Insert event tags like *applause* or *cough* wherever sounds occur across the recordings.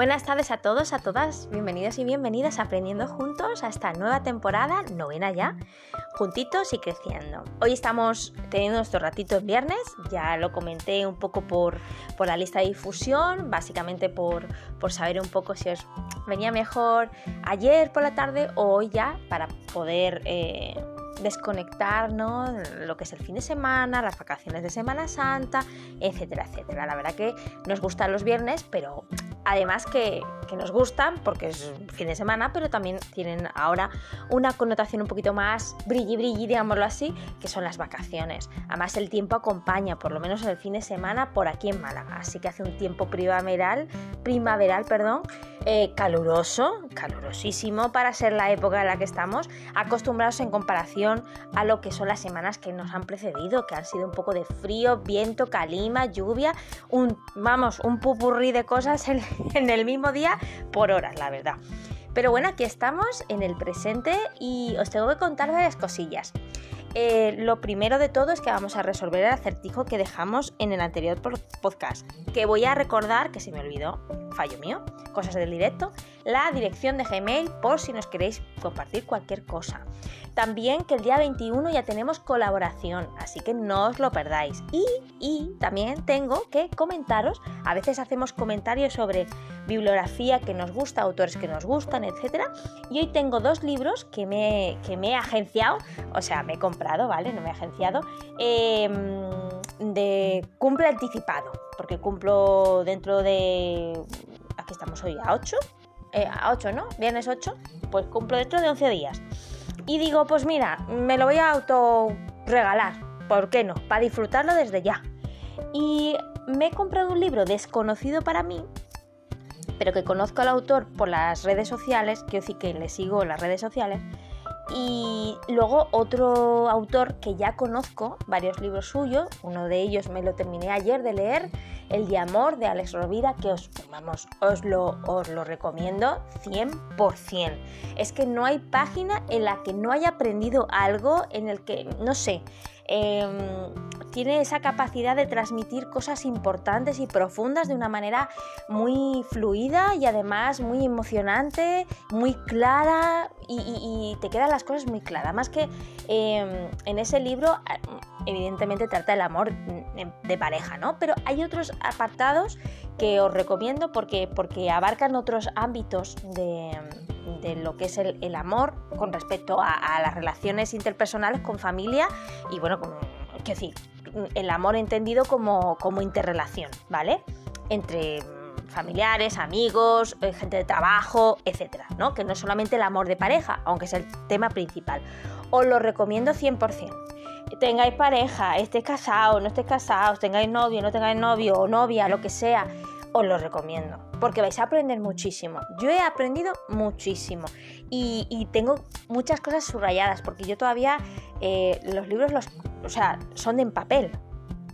Buenas tardes a todos, a todas, bienvenidos y bienvenidas Aprendiendo Juntos a esta nueva temporada, novena ya, juntitos y creciendo. Hoy estamos teniendo nuestro ratito en viernes, ya lo comenté un poco por, por la lista de difusión, básicamente por, por saber un poco si os venía mejor ayer por la tarde o hoy ya para poder... Eh, desconectar ¿no? lo que es el fin de semana, las vacaciones de Semana Santa, etcétera, etcétera. La verdad que nos gustan los viernes, pero además que, nos gustan porque es fin de semana, pero también tienen ahora una connotación un poquito más brilli brilli, digámoslo así, que son las vacaciones. Además el tiempo acompaña, por lo menos en el fin de semana, por aquí en Málaga. Así que hace un tiempo primaveral, primaveral, perdón, eh, caluroso, calurosísimo para ser la época en la que estamos, acostumbrados en comparación a lo que son las semanas que nos han precedido, que han sido un poco de frío, viento, calima, lluvia, un, vamos, un pupurrí de cosas en, *laughs* en el mismo día por horas, la verdad. Pero bueno, aquí estamos en el presente y os tengo que contar varias cosillas. Eh, lo primero de todo es que vamos a resolver el acertijo que dejamos en el anterior podcast, que voy a recordar, que se me olvidó, fallo mío, cosas del directo, la dirección de Gmail por si nos queréis compartir cualquier cosa. También que el día 21 ya tenemos colaboración, así que no os lo perdáis. Y, y también tengo que comentaros, a veces hacemos comentarios sobre bibliografía que nos gusta, autores que nos gustan, etc. Y hoy tengo dos libros que me, que me he agenciado, o sea, me he comprado, ¿vale? No me he agenciado, em, de cumple anticipado, porque cumplo dentro de... Aquí estamos hoy a 8, eh, a 8, ¿no? Viernes 8, pues cumplo dentro de 11 días. Y digo, pues mira, me lo voy a auto regalar, ¿por qué no? Para disfrutarlo desde ya. Y me he comprado un libro desconocido para mí, pero que conozco al autor por las redes sociales, que sí que le sigo en las redes sociales, y luego otro autor que ya conozco, varios libros suyos, uno de ellos me lo terminé ayer de leer, El de Amor de Alex Rovira, que os, vamos, os, lo, os lo recomiendo 100%. Es que no hay página en la que no haya aprendido algo, en el que, no sé, Em, tiene esa capacidad de transmitir cosas importantes y profundas de una manera muy fluida y además muy emocionante, muy clara y, te quedan las cosas muy claras. Más que em, en ese libro, evidentemente trata el amor de pareja, ¿no? Pero hay otros apartados que os recomiendo porque, porque abarcan otros ámbitos de de lo que es el, amor con respecto a, las relaciones interpersonales con familia y bueno, que decir, el amor entendido como, como interrelación, ¿vale? Entre familiares, amigos, eh, gente de trabajo, etcétera, ¿no? Que no es solamente el amor de pareja, aunque es el tema principal. Os lo recomiendo 100%. Tengáis pareja, estéis casados, no estéis casados, tengáis novio, no tengáis novio o novia, lo que sea, os lo recomiendo, porque vais a aprender muchísimo. Yo he aprendido muchísimo y, tengo muchas cosas subrayadas, porque yo todavía eh, los libros los, o sea, son en papel,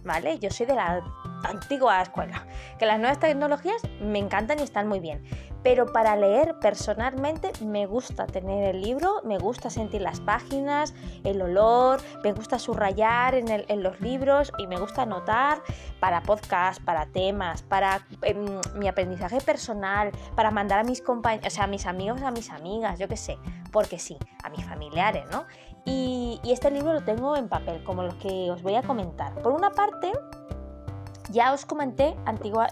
¿vale? Yo soy de la antigua escuela, que las nuevas tecnologías me encantan y están muy bien, pero para leer personalmente me gusta tener el libro, me gusta sentir las páginas, el olor, me gusta subrayar en, los libros y me gusta anotar para podcast, para temas, para em, mi aprendizaje personal, para mandar a mis compañeros, o sea, a mis amigos, a mis amigas, yo qué sé, porque sí, a mis familiares, ¿no? Y, este libro lo tengo en papel, como los que os voy a comentar. Por una parte, ya os comenté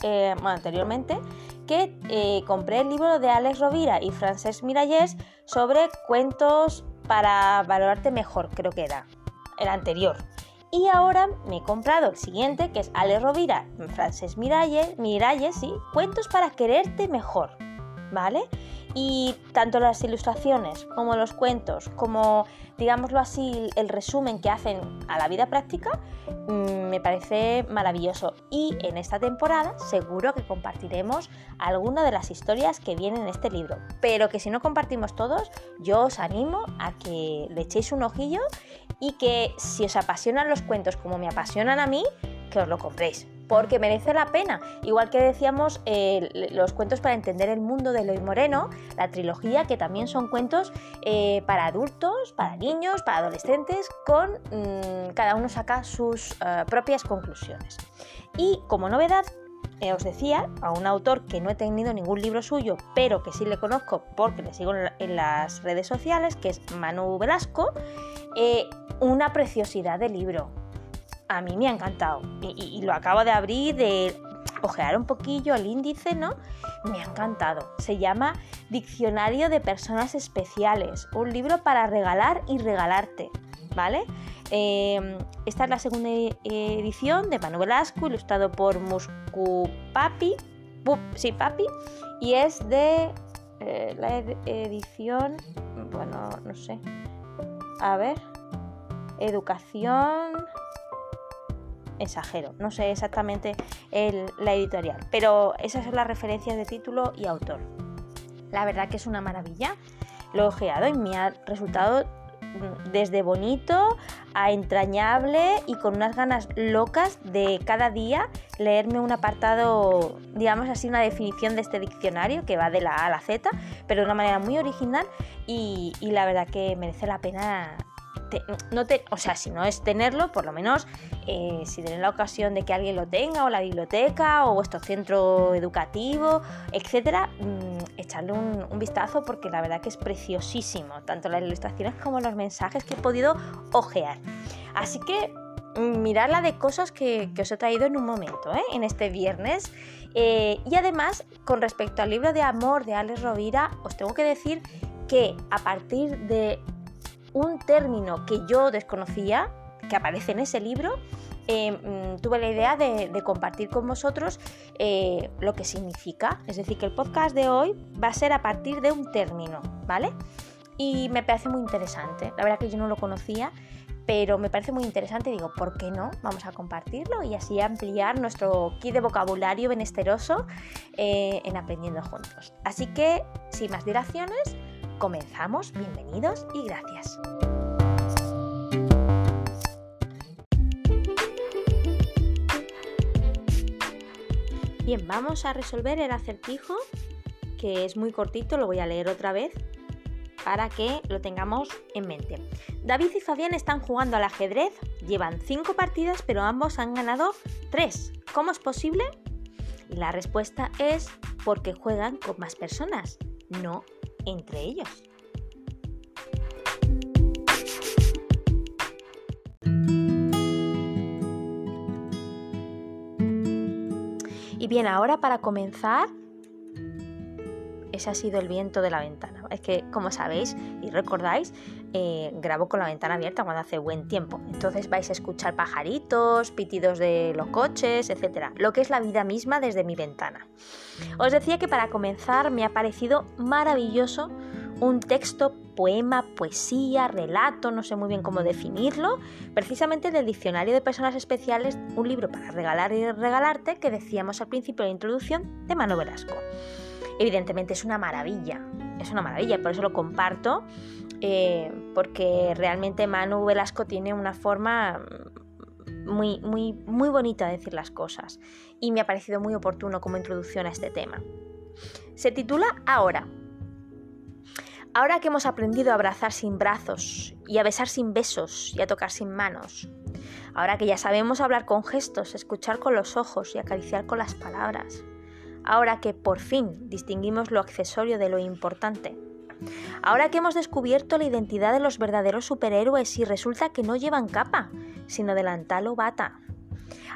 eh, anteriormente que eh, compré el libro de Alex Rovira y Francesc Miralles sobre cuentos para valorarte mejor, creo que era el anterior. Y ahora me he comprado el siguiente, que es Alex Rovira, Francesc Miralles, Miralles, sí, cuentos para quererte mejor, ¿vale? Y tanto las ilustraciones como los cuentos, como digámoslo así, el resumen que hacen a la vida práctica, mm, me parece maravilloso. Y en esta temporada seguro que compartiremos alguna de las historias que vienen en este libro. Pero que si no compartimos todos, yo os animo a que le echéis un ojillo y que si os apasionan los cuentos como me apasionan a mí, que os lo compréis porque merece la pena. Igual que decíamos eh, los cuentos para entender el mundo de Eloy Moreno, la trilogía, que también son cuentos eh, para adultos, para niños, para adolescentes, con mm, cada uno saca sus eh, propias conclusiones. Y como novedad, os decía, a un autor que no he tenido ningún libro suyo, pero que sí le conozco porque le sigo en las redes sociales, que es Manu Velasco, una preciosidad de libro. A mí me ha encantado y, lo acabo de abrir, de ojear un poquillo el índice, ¿no? Me ha encantado. Se llama Diccionario de Personas Especiales, un libro para regalar y regalarte, ¿vale? Em, esta es la segunda edición de Manuel Velasco, ilustrado por Muscu Papi, sí, Papi, y es de eh, la edición, bueno, no sé, a ver, educación, no sé exactamente la editorial, pero esas son las referencias de título y autor. La verdad que es una maravilla, lo he ojeado y me ha resultado desde bonito a entrañable y con unas ganas locas de cada día leerme un apartado, digamos así, una definición de este diccionario que va de la A a la Z, pero de una manera muy original y la verdad que merece la pena o sea, si no es tenerlo, por lo menos eh, si tenéis la ocasión de que alguien lo tenga, o la biblioteca, o vuestro centro educativo, etcétera, mm, echarle un, vistazo porque la verdad que es preciosísimo, tanto las ilustraciones como los mensajes que he podido ojear. Así que mm, mirad la de cosas que, os he traído en un momento, ¿eh? en este viernes. Eh, y además, con respecto al libro de amor de Alex Rovira, os tengo que decir que a partir de un término que yo desconocía, que aparece en ese libro, eh, mm, tuve la idea de, compartir con vosotros eh, lo que significa. Es decir, que el podcast de hoy va a ser a partir de un término, ¿vale? Y me parece muy interesante. La verdad que yo no lo conocía, pero me parece muy interesante. Digo, ¿por qué no? Vamos a compartirlo y así ampliar nuestro kit de vocabulario benesteroso eh, en Aprendiendo Juntos. Así que, sin más dilaciones, Comenzamos, bienvenidos y gracias. Bien, vamos a resolver el acertijo, que es muy cortito, lo voy a leer otra vez para que lo tengamos en mente. David y Fabián están jugando al ajedrez, llevan cinco partidas, pero ambos han ganado tres. ¿Cómo es posible? La respuesta es porque juegan con más personas, no entre ellos. Y bien, ahora para comenzar, ese ha sido el viento de la ventana. Es que, como sabéis y recordáis, eh, grabo con la ventana abierta cuando hace buen tiempo. Entonces vais a escuchar pajaritos, pitidos de los coches, etc. Lo que es la vida misma desde mi ventana. Os decía que para comenzar me ha parecido maravilloso un texto, poema, poesía, relato, no sé muy bien cómo definirlo, precisamente del Diccionario de Personas Especiales, un libro para regalar y regalarte que decíamos al principio de la introducción de Mano Velasco. Evidentemente es una maravilla, es una maravilla, por eso lo comparto, eh, porque realmente Manu Velasco tiene una forma muy, muy, muy bonita de decir las cosas y me ha parecido muy oportuno como introducción a este tema. Se titula Ahora. Ahora que hemos aprendido a abrazar sin brazos y a besar sin besos y a tocar sin manos. Ahora que ya sabemos hablar con gestos, escuchar con los ojos y acariciar con las palabras. Ahora que por fin distinguimos lo accesorio de lo importante. Ahora que hemos descubierto la identidad de los verdaderos superhéroes y resulta que no llevan capa, sino delantal o bata.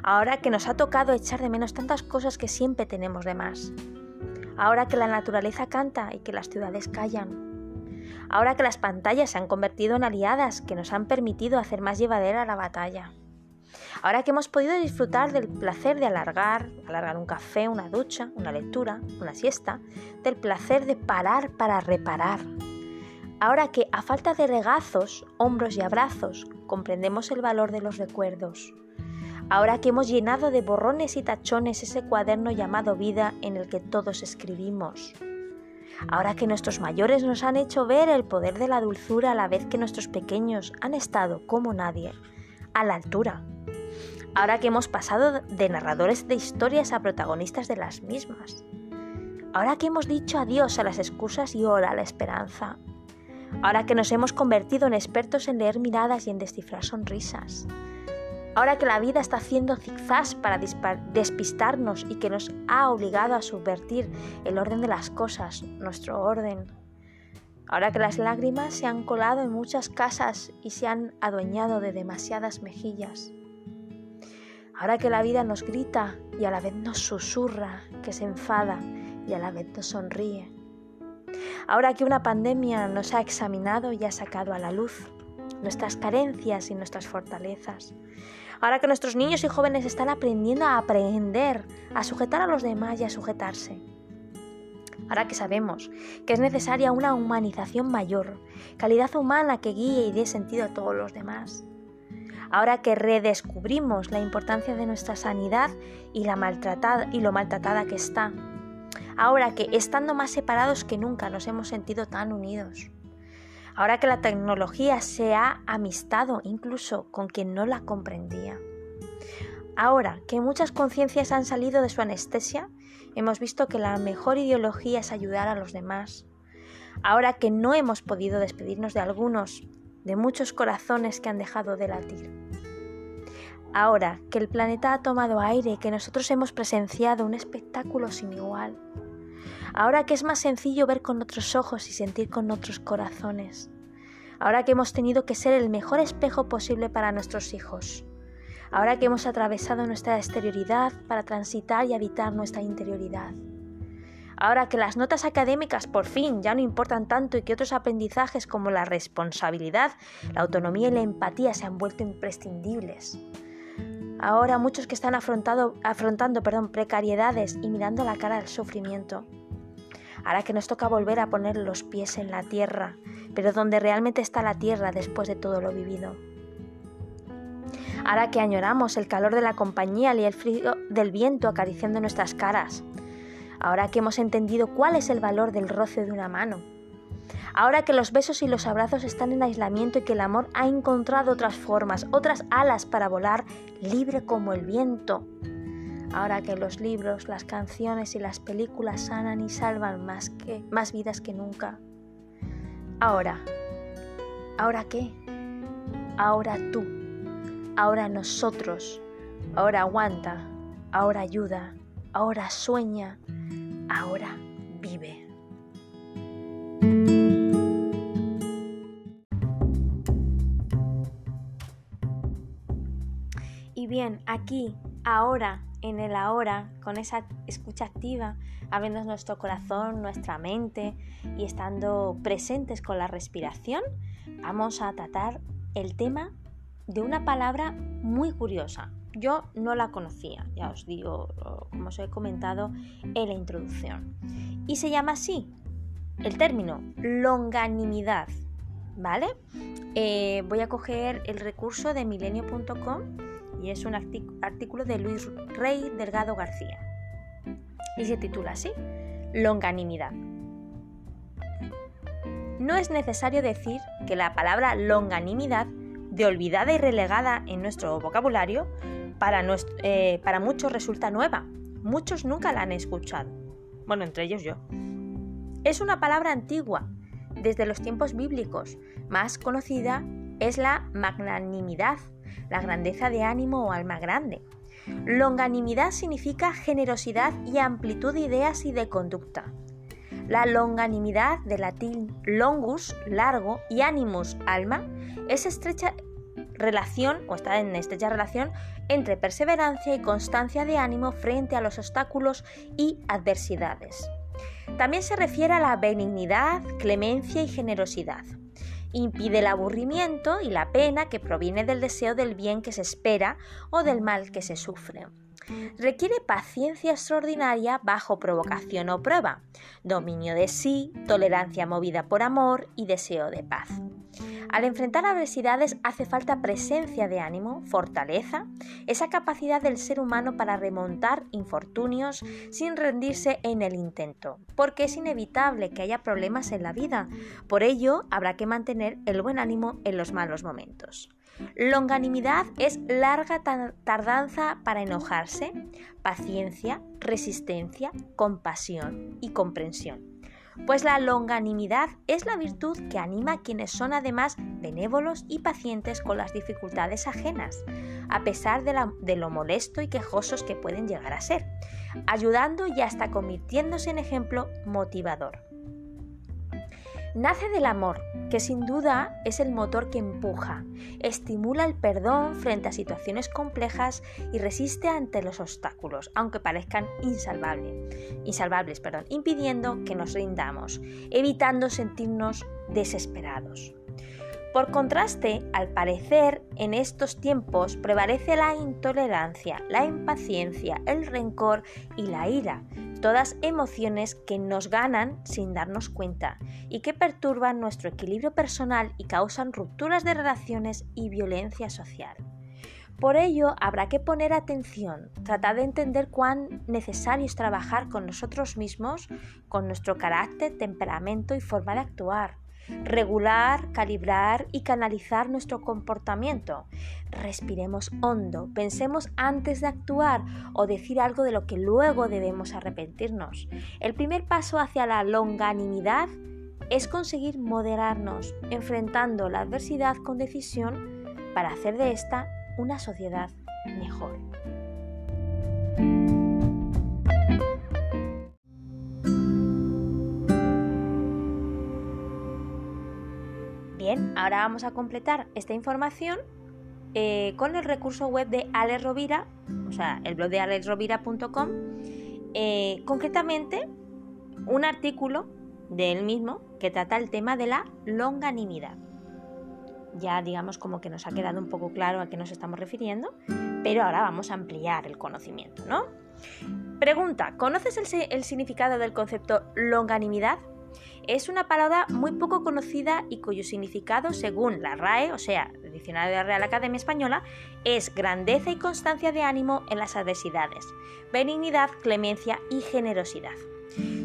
Ahora que nos ha tocado echar de menos tantas cosas que siempre tenemos de más. Ahora que la naturaleza canta y que las ciudades callan. Ahora que las pantallas se han convertido en aliadas que nos han permitido hacer más llevadera la batalla. Ahora que hemos podido disfrutar del placer de alargar, alargar un café, una ducha, una lectura, una siesta, del placer de parar para reparar. Ahora que a falta de regazos, hombros y abrazos, comprendemos el valor de los recuerdos. Ahora que hemos llenado de borrones y tachones ese cuaderno llamado vida en el que todos escribimos. Ahora que nuestros mayores nos han hecho ver el poder de la dulzura a la vez que nuestros pequeños han estado, como nadie, a la altura. Ahora que hemos pasado de narradores de historias a protagonistas de las mismas. Ahora que hemos dicho adiós a las excusas y hola a la esperanza. Ahora que nos hemos convertido en expertos en leer miradas y en descifrar sonrisas. Ahora que la vida está haciendo zigzags para despistarnos y que nos ha obligado a subvertir el orden de las cosas, nuestro orden. Ahora que las lágrimas se han colado en muchas casas y se han adueñado de demasiadas mejillas. Ahora que la vida nos grita y a la vez nos susurra, que se enfada y a la vez nos sonríe. Ahora que una pandemia nos ha examinado y ha sacado a la luz nuestras carencias y nuestras fortalezas. Ahora que nuestros niños y jóvenes están aprendiendo a aprender, a sujetar a los demás y a sujetarse. Ahora que sabemos que es necesaria una humanización mayor, calidad humana que guíe y dé sentido a todos los demás. Ahora que redescubrimos la importancia de nuestra sanidad y, la maltratada, y lo maltratada que está. Ahora que, estando más separados que nunca, nos hemos sentido tan unidos ahora que la tecnología se ha amistado incluso con quien no la comprendía. Ahora que muchas conciencias han salido de su anestesia, hemos visto que la mejor ideología es ayudar a los demás. Ahora que no hemos podido despedirnos de algunos, de muchos corazones que han dejado de latir. Ahora que el planeta ha tomado aire y que nosotros hemos presenciado un espectáculo sin igual ahora que es más sencillo ver con otros ojos y sentir con otros corazones, ahora que hemos tenido que ser el mejor espejo posible para nuestros hijos, ahora que hemos atravesado nuestra exterioridad para transitar y habitar nuestra interioridad. Ahora que las notas académicas por fin ya no importan tanto y que otros aprendizajes como la responsabilidad, la autonomía y la empatía se han vuelto imprescindibles. Ahora muchos que están afrontando precariedades y mirando la cara del sufrimiento ahora que nos toca volver a poner los pies en la tierra, pero donde realmente está la tierra después de todo lo vivido. Ahora que añoramos el calor de la compañía y el frío del viento acariciando nuestras caras. Ahora que hemos entendido cuál es el valor del roce de una mano. Ahora que los besos y los abrazos están en aislamiento y que el amor ha encontrado otras formas, otras alas para volar libre como el viento ahora que los libros, las canciones y las películas sanan y salvan más, que, más vidas que nunca. Ahora, ¿ahora qué? Ahora tú, ahora nosotros, ahora aguanta, ahora ayuda, ahora sueña, ahora vive. Y bien, aquí, ahora, en el ahora, con esa escucha activa, abriendo nuestro corazón, nuestra mente y estando presentes con la respiración, vamos a tratar el tema de una palabra muy curiosa. Yo no la conocía, ya os digo, como os he comentado en la introducción. Y se llama así, el término longanimidad. ¿Vale? Eh, voy a coger el recurso de milenio.com y es un artículo de Luis Rey Delgado García. Y se titula así, Longanimidad. No es necesario decir que la palabra longanimidad, de olvidada y relegada en nuestro vocabulario, para, eh, para muchos resulta nueva. Muchos nunca la han escuchado. Bueno, entre ellos yo. Es una palabra antigua, desde los tiempos bíblicos. Más conocida es la magnanimidad, la grandeza de ánimo o alma grande. Longanimidad significa generosidad y amplitud de ideas y de conducta. La longanimidad, de latín longus, largo, y animus, alma, es estrecha relación o está en estrecha relación entre perseverancia y constancia de ánimo frente a los obstáculos y adversidades. También se refiere a la benignidad, clemencia y generosidad impide el aburrimiento y la pena que proviene del deseo del bien que se espera o del mal que se sufre. Requiere paciencia extraordinaria bajo provocación o prueba, dominio de sí, tolerancia movida por amor y deseo de paz. Al enfrentar adversidades hace falta presencia de ánimo, fortaleza, esa capacidad del ser humano para remontar infortunios sin rendirse en el intento, porque es inevitable que haya problemas en la vida. Por ello, habrá que mantener el buen ánimo en los malos momentos. Longanimidad es larga tardanza para enojarse, paciencia, resistencia, compasión y comprensión. pues la longanimidad es la virtud que anima a quienes son además benévolos y pacientes con las dificultades ajenas, a pesar de, de, lo molesto y quejosos que pueden llegar a ser, ayudando y hasta convirtiéndose en ejemplo motivador. Nace del amor, que sin duda es el motor que empuja, estimula el perdón frente a situaciones complejas y resiste ante los obstáculos, aunque parezcan insalvables, insalvables perdón, impidiendo que nos rindamos, evitando sentirnos desesperados. Por contraste, al parecer, en estos tiempos prevalece la intolerancia, la impaciencia, el rencor y la ira, todas emociones que nos ganan sin darnos cuenta y que perturban nuestro equilibrio personal y causan rupturas de relaciones y violencia social. Por ello, habrá que poner atención, tratar de entender cuán necesario es trabajar con nosotros mismos, con nuestro carácter, temperamento y forma de actuar regular, calibrar y canalizar nuestro comportamiento. Respiremos hondo, pensemos antes de actuar o decir algo de lo que luego debemos arrepentirnos. El primer paso hacia la longanimidad es conseguir moderarnos, enfrentando la adversidad con decisión para hacer de esta una sociedad mejor. Bien, ahora vamos a completar esta información eh, con el recurso web de Alex Rovira, o sea, el blog de alexrovira.com, eh, concretamente un artículo de él mismo que trata el tema de la longanimidad. Ya digamos como que nos ha quedado un poco claro a qué nos estamos refiriendo, pero ahora vamos a ampliar el conocimiento, ¿no? Pregunta, ¿conoces el, el significado del concepto longanimidad? Es una palabra muy poco conocida y cuyo significado, según la RAE, o sea, el Diccionario de la Real Academia Española, es grandeza y constancia de ánimo en las adversidades, benignidad, clemencia y generosidad.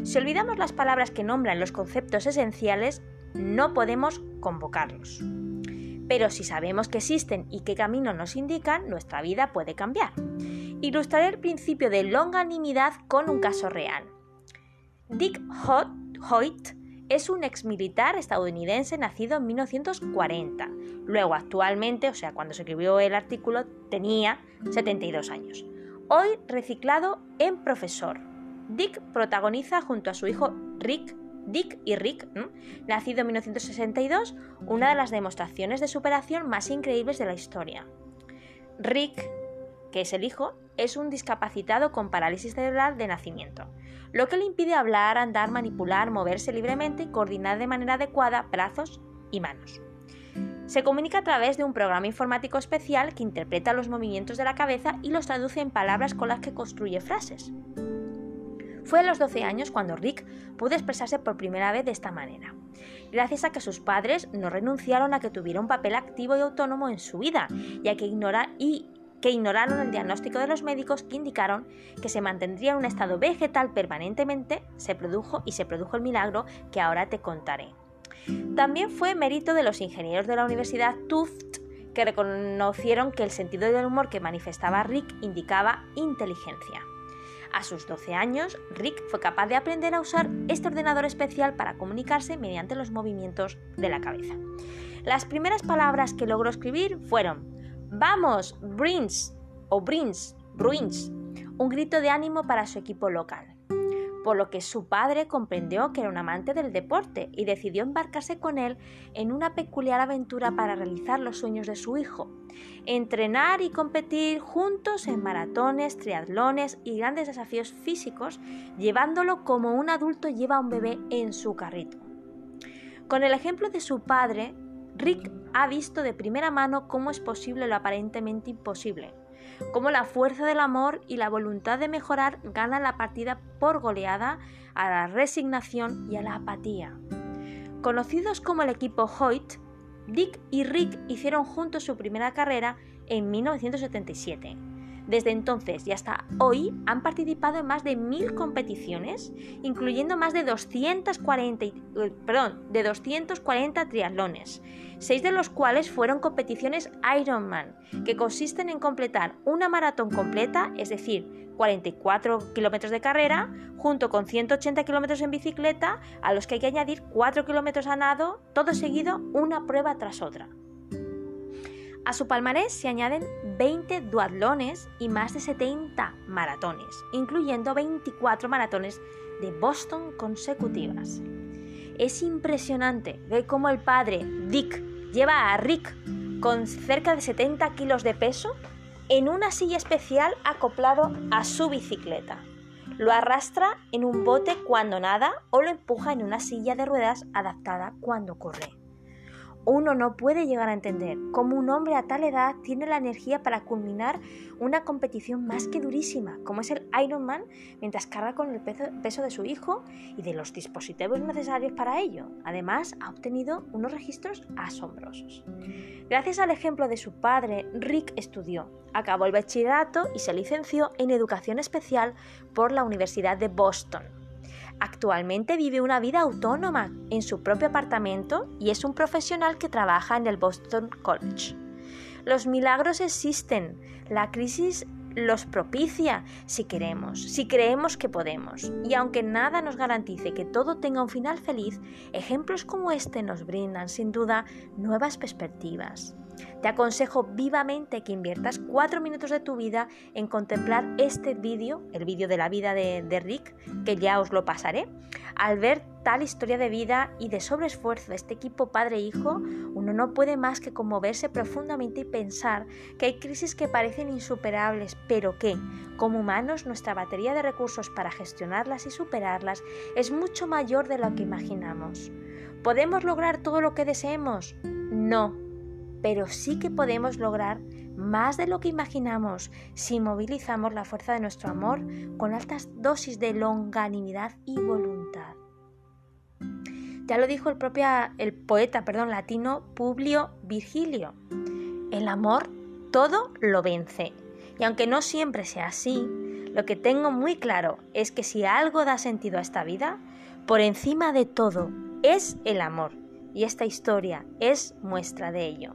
Si olvidamos las palabras que nombran los conceptos esenciales, no podemos convocarlos. Pero si sabemos que existen y qué camino nos indican, nuestra vida puede cambiar. Ilustraré el principio de longanimidad con un caso real. Dick Hoyt es un exmilitar estadounidense nacido en 1940. Luego, actualmente, o sea, cuando se escribió el artículo, tenía 72 años. Hoy reciclado en profesor. Dick protagoniza junto a su hijo Rick, Dick y Rick, nacido en 1962, una de las demostraciones de superación más increíbles de la historia. Rick, que es el hijo, es un discapacitado con parálisis cerebral de nacimiento lo que le impide hablar, andar, manipular, moverse libremente y coordinar de manera adecuada brazos y manos. Se comunica a través de un programa informático especial que interpreta los movimientos de la cabeza y los traduce en palabras con las que construye frases. Fue a los 12 años cuando Rick pudo expresarse por primera vez de esta manera, gracias a que sus padres no renunciaron a que tuviera un papel activo y autónomo en su vida, ya que ignora y que ignoraron el diagnóstico de los médicos que indicaron que se mantendría en un estado vegetal permanentemente, se produjo y se produjo el milagro que ahora te contaré. También fue mérito de los ingenieros de la Universidad Tufts que reconocieron que el sentido del humor que manifestaba Rick indicaba inteligencia. A sus 12 años, Rick fue capaz de aprender a usar este ordenador especial para comunicarse mediante los movimientos de la cabeza. Las primeras palabras que logró escribir fueron Vamos, Brins o Brins, Bruins, un grito de ánimo para su equipo local. Por lo que su padre comprendió que era un amante del deporte y decidió embarcarse con él en una peculiar aventura para realizar los sueños de su hijo, entrenar y competir juntos en maratones, triatlones y grandes desafíos físicos, llevándolo como un adulto lleva a un bebé en su carrito. Con el ejemplo de su padre, Rick ha visto de primera mano cómo es posible lo aparentemente imposible, cómo la fuerza del amor y la voluntad de mejorar ganan la partida por goleada a la resignación y a la apatía. Conocidos como el equipo Hoyt, Dick y Rick hicieron juntos su primera carrera en 1977 desde entonces y hasta hoy han participado en más de mil competiciones, incluyendo más de 240, eh, perdón, de 240 triatlones, seis de los cuales fueron competiciones Ironman, que consisten en completar una maratón completa, es decir, 44 kilómetros de carrera, junto con 180 kilómetros en bicicleta, a los que hay que añadir 4 kilómetros a nado, todo seguido, una prueba tras otra. A su palmarés se añaden 20 duatlones y más de 70 maratones, incluyendo 24 maratones de Boston consecutivas. Es impresionante ver cómo el padre, Dick, lleva a Rick con cerca de 70 kilos de peso en una silla especial acoplado a su bicicleta. Lo arrastra en un bote cuando nada o lo empuja en una silla de ruedas adaptada cuando corre. Uno no puede llegar a entender cómo un hombre a tal edad tiene la energía para culminar una competición más que durísima, como es el Ironman, mientras carga con el peso de su hijo y de los dispositivos necesarios para ello. Además, ha obtenido unos registros asombrosos. Gracias al ejemplo de su padre, Rick estudió, acabó el bachillerato y se licenció en educación especial por la Universidad de Boston Actualmente vive una vida autónoma en su propio apartamento y es un profesional que trabaja en el Boston College. Los milagros existen, la crisis los propicia si queremos, si creemos que podemos. Y aunque nada nos garantice que todo tenga un final feliz, ejemplos como este nos brindan sin duda nuevas perspectivas. Te aconsejo vivamente que inviertas cuatro minutos de tu vida en contemplar este vídeo, el vídeo de la vida de, de, Rick, que ya os lo pasaré. Al ver tal historia de vida y de sobreesfuerzo de este equipo padre-hijo, uno no puede más que conmoverse profundamente y pensar que hay crisis que parecen insuperables, pero que, como humanos, nuestra batería de recursos para gestionarlas y superarlas es mucho mayor de lo que imaginamos. ¿Podemos lograr todo lo que deseemos? No, pero sí que podemos lograr más de lo que imaginamos si movilizamos la fuerza de nuestro amor con altas dosis de longanimidad y voluntad. Ya lo dijo el propio el poeta, perdón, latino Publio Virgilio. El amor todo lo vence. Y aunque no siempre sea así, lo que tengo muy claro es que si algo da sentido a esta vida, por encima de todo es el amor y esta historia es muestra de ello.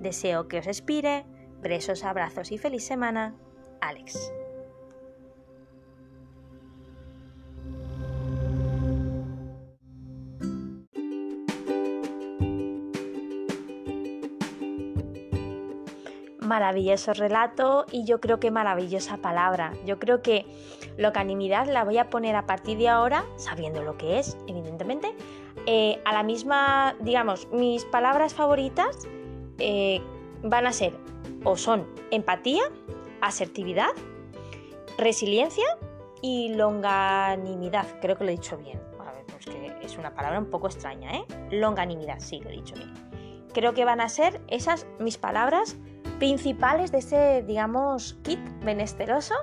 Deseo que os expire, besos, abrazos y feliz semana, Alex. maravilloso relato y yo creo que maravillosa palabra. Yo creo que locanimidad la voy a poner a partir de ahora, sabiendo lo que es, evidentemente, eh, a la misma, digamos, mis palabras favoritas eh, van a ser o son empatía, asertividad, resiliencia y longanimidad. Creo que lo he dicho bien. A ver, pues que es una palabra un poco extraña, ¿eh? Longanimidad, sí, lo he dicho bien. Creo que van a ser esas mis palabras principales de ese, digamos, kit benesteroso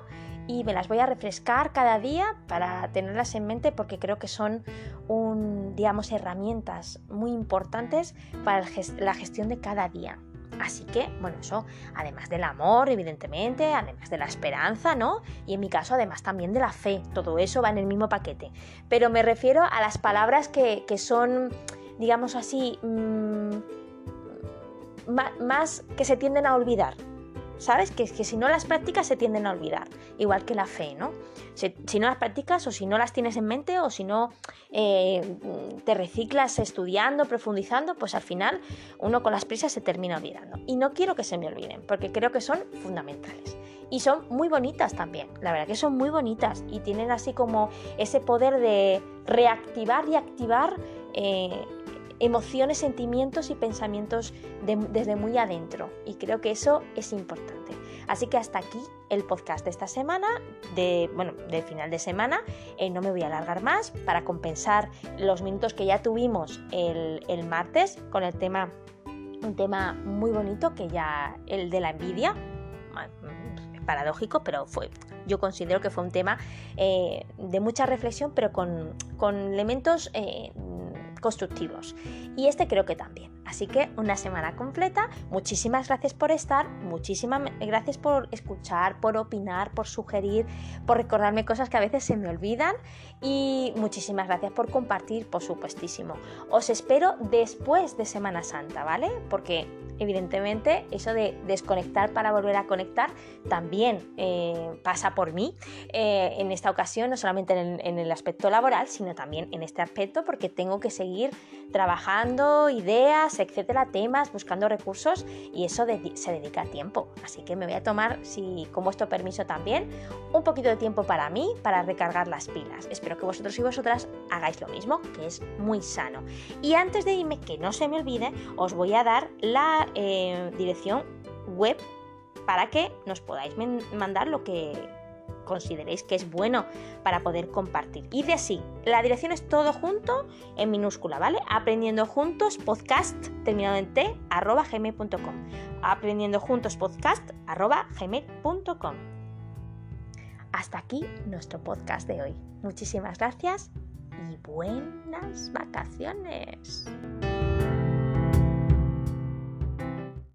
y me las voy a refrescar cada día para tenerlas en mente porque creo que son un, digamos, herramientas muy importantes para la gestión de cada día. Así que, bueno, eso, además del amor, evidentemente, además de la esperanza, ¿no? Y en mi caso, además también de la fe, todo eso va en el mismo paquete. Pero me refiero a las palabras que, son, digamos así, mm, más que se tienden a olvidar, ¿sabes? Que, que si no las practicas se tienden a olvidar, igual que la fe, ¿no? Si, no las practicas o si no las tienes en mente o si no eh, te reciclas estudiando, profundizando, pues al final uno con las prisas se termina olvidando. Y no quiero que se me olviden, porque creo que son fundamentales. Y son muy bonitas también, la verdad que son muy bonitas y tienen así como ese poder de reactivar y activar eh, emociones, sentimientos y pensamientos desde muy adentro. Y creo que eso es importante. Así que hasta aquí el podcast de esta semana, de, bueno, de final de semana. Eh, no me voy a alargar más para compensar los minutos que ya tuvimos el, martes con el tema, un tema muy bonito que ya, el de la envidia paradójico, pero fue, yo considero que fue un tema eh, de mucha reflexión, pero con, con elementos eh, constructivos. Y este creo que también. Así que una semana completa. Muchísimas gracias por estar, muchísimas gracias por escuchar, por opinar, por sugerir, por recordarme cosas que a veces se me olvidan y muchísimas gracias por compartir, por supuestísimo. Os espero después de Semana Santa, ¿vale? Porque evidentemente eso de desconectar para volver a conectar también eh, pasa por mí eh, en esta ocasión, no solamente en el, aspecto laboral, sino también en este aspecto porque tengo que seguir trabajando ideas, etcétera, temas, buscando recursos y eso se dedica tiempo. Así que me voy a tomar, si con vuestro permiso también, un poquito de tiempo para mí, para recargar las pilas. Espero que vosotros y vosotras hagáis lo mismo, que es muy sano. Y antes de irme, que no se me olvide, os voy a dar la eh, dirección web para que nos podáis mandar lo que consideréis que es bueno para poder compartir. Y de así, la dirección es todo junto en minúscula, ¿vale? Aprendiendo juntos podcast terminado en t arroba gmail.com. Aprendiendo juntos podcast arroba gmail.com. Hasta aquí nuestro podcast de hoy. Muchísimas gracias y buenas vacaciones.